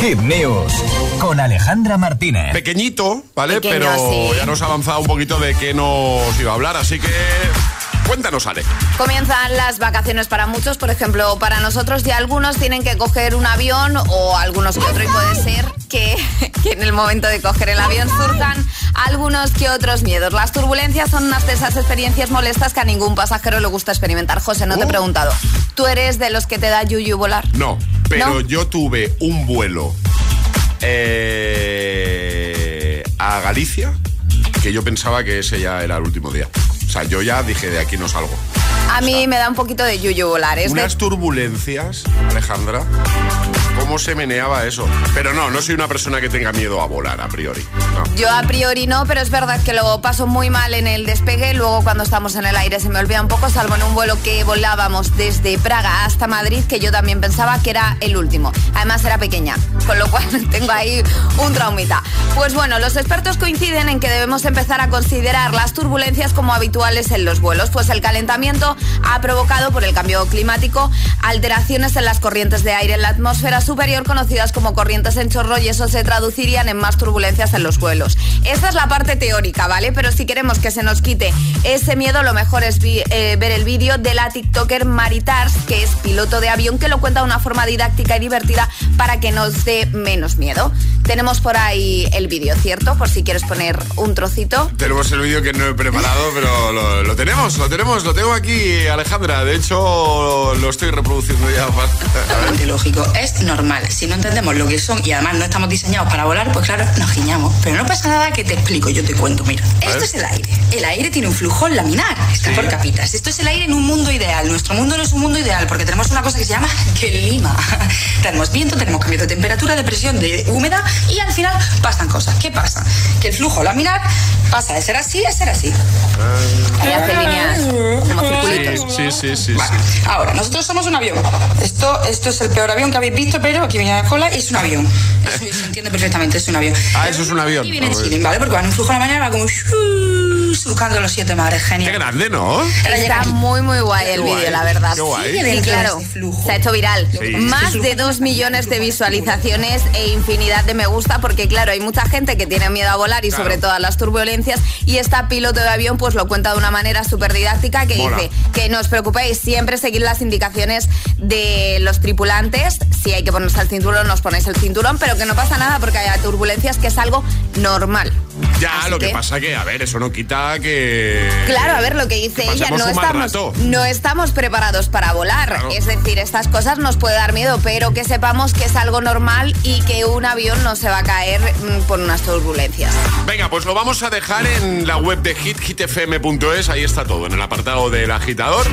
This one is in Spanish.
Hit News con Alejandra Martínez. Pequeñito, ¿vale? Pequeño, Pero sí. ya nos ha avanzado un poquito de qué nos iba a hablar, así que cuéntanos, Ale. Comienzan las vacaciones para muchos, por ejemplo, para nosotros y algunos tienen que coger un avión o algunos que otro y puede ser que, que en el momento de coger el avión surjan algunos que otros miedos. Las turbulencias son unas de esas experiencias molestas que a ningún pasajero le gusta experimentar. José, no te he Oh. preguntado, ¿tú eres de los que te da yuyu volar? No, pero ¿No? yo tuve un vuelo eh, a Galicia que yo pensaba que ese ya era el último día. O sea, yo ya dije, de aquí no salgo. A mí me da un poquito de yuyu volar. Es de- Unas turbulencias, Alejandra. ¿Cómo se meneaba eso? Pero no, no soy una persona que tenga miedo a volar a priori. no. Yo a priori no, pero es verdad que lo paso muy mal en el despegue. Luego cuando estamos en el aire se me olvida un poco, salvo en un vuelo que volábamos desde Praga hasta Madrid, que yo también pensaba que era el último. Además era pequeña, con lo cual tengo ahí un traumita. Pues bueno, los expertos coinciden en que debemos empezar a considerar las turbulencias como habituales en los vuelos, pues el calentamiento ha provocado por el cambio climático alteraciones en las corrientes de aire en la atmósfera superior conocidas como corrientes en chorro y eso se traducirían en más turbulencias en los vuelos. Esta es la parte teórica, ¿vale? Pero si queremos que se nos quite ese miedo, lo mejor es eh, ver el vídeo de la TikToker Maritars, que es piloto de avión, que lo cuenta de una forma didáctica y divertida para que nos dé menos miedo. Tenemos por ahí el vídeo, ¿cierto? Por si quieres poner un trocito. Tenemos el vídeo que no he preparado, pero lo, lo tenemos, lo tenemos, lo tengo aquí, Alejandra. De hecho, lo estoy reproduciendo ya. totalmente lógico. Es normal. Si no entendemos lo que son y además no estamos diseñados para volar, pues claro, nos giñamos. Pero no pasa nada que te explico, yo te cuento. Mira, esto es el aire. El aire tiene un flujo laminar, está por capitas. Esto es el aire en un mundo ideal. Nuestro mundo no es un mundo ideal porque tenemos una cosa que se llama clima. tenemos viento, tenemos cambio de temperatura, de presión, de humedad y al final pasan cosas. ¿Qué pasa? Que el flujo laminar pasa de ser así a ser así. Ahí hace líneas como circulitos. Sí, sí, sí, Vale. Ahora, nosotros somos un avión. Esto, esto es el peor avión que habéis visto, pero aquí viene la cola y es un avión. Eso se entiende perfectamente, es un avión. Ah, eso es un avión. Y viene Ah, chilling, ¿vale? Porque va en un flujo a la mañana, va como shuu, surcando los siete mares, Qué genial. grande, ¿no? Está muy muy guay el Qué vídeo, la verdad. qué guay. Sí, claro. Se ha hecho viral. Sí. Más de dos millones de visualizaciones e infinidad de me gusta porque claro, hay mucha gente que tiene miedo a volar y Claro. sobre todo a las turbulencias y esta piloto de avión pues lo cuenta de una manera súper didáctica que Mola. dice que no os preocupéis, siempre seguid las indicaciones de los tripulantes. Si hay que ponerse el cinturón, nos ponéis el cinturón, pero que no pasa nada porque hay turbulencias que es algo normal. Ya, Así lo que, que- pasa que, a ver, eso no quita que. Claro, a ver lo que dice Que ella, no estamos, rato. no estamos preparados para volar. Claro. Es decir, estas cosas nos puede dar miedo, pero que sepamos que es algo normal y que un avión no se va a caer mm, por unas turbulencias. Venga, pues lo vamos a dejar en la web de hit, hitfm.es. Ahí está todo, en el apartado del agitador.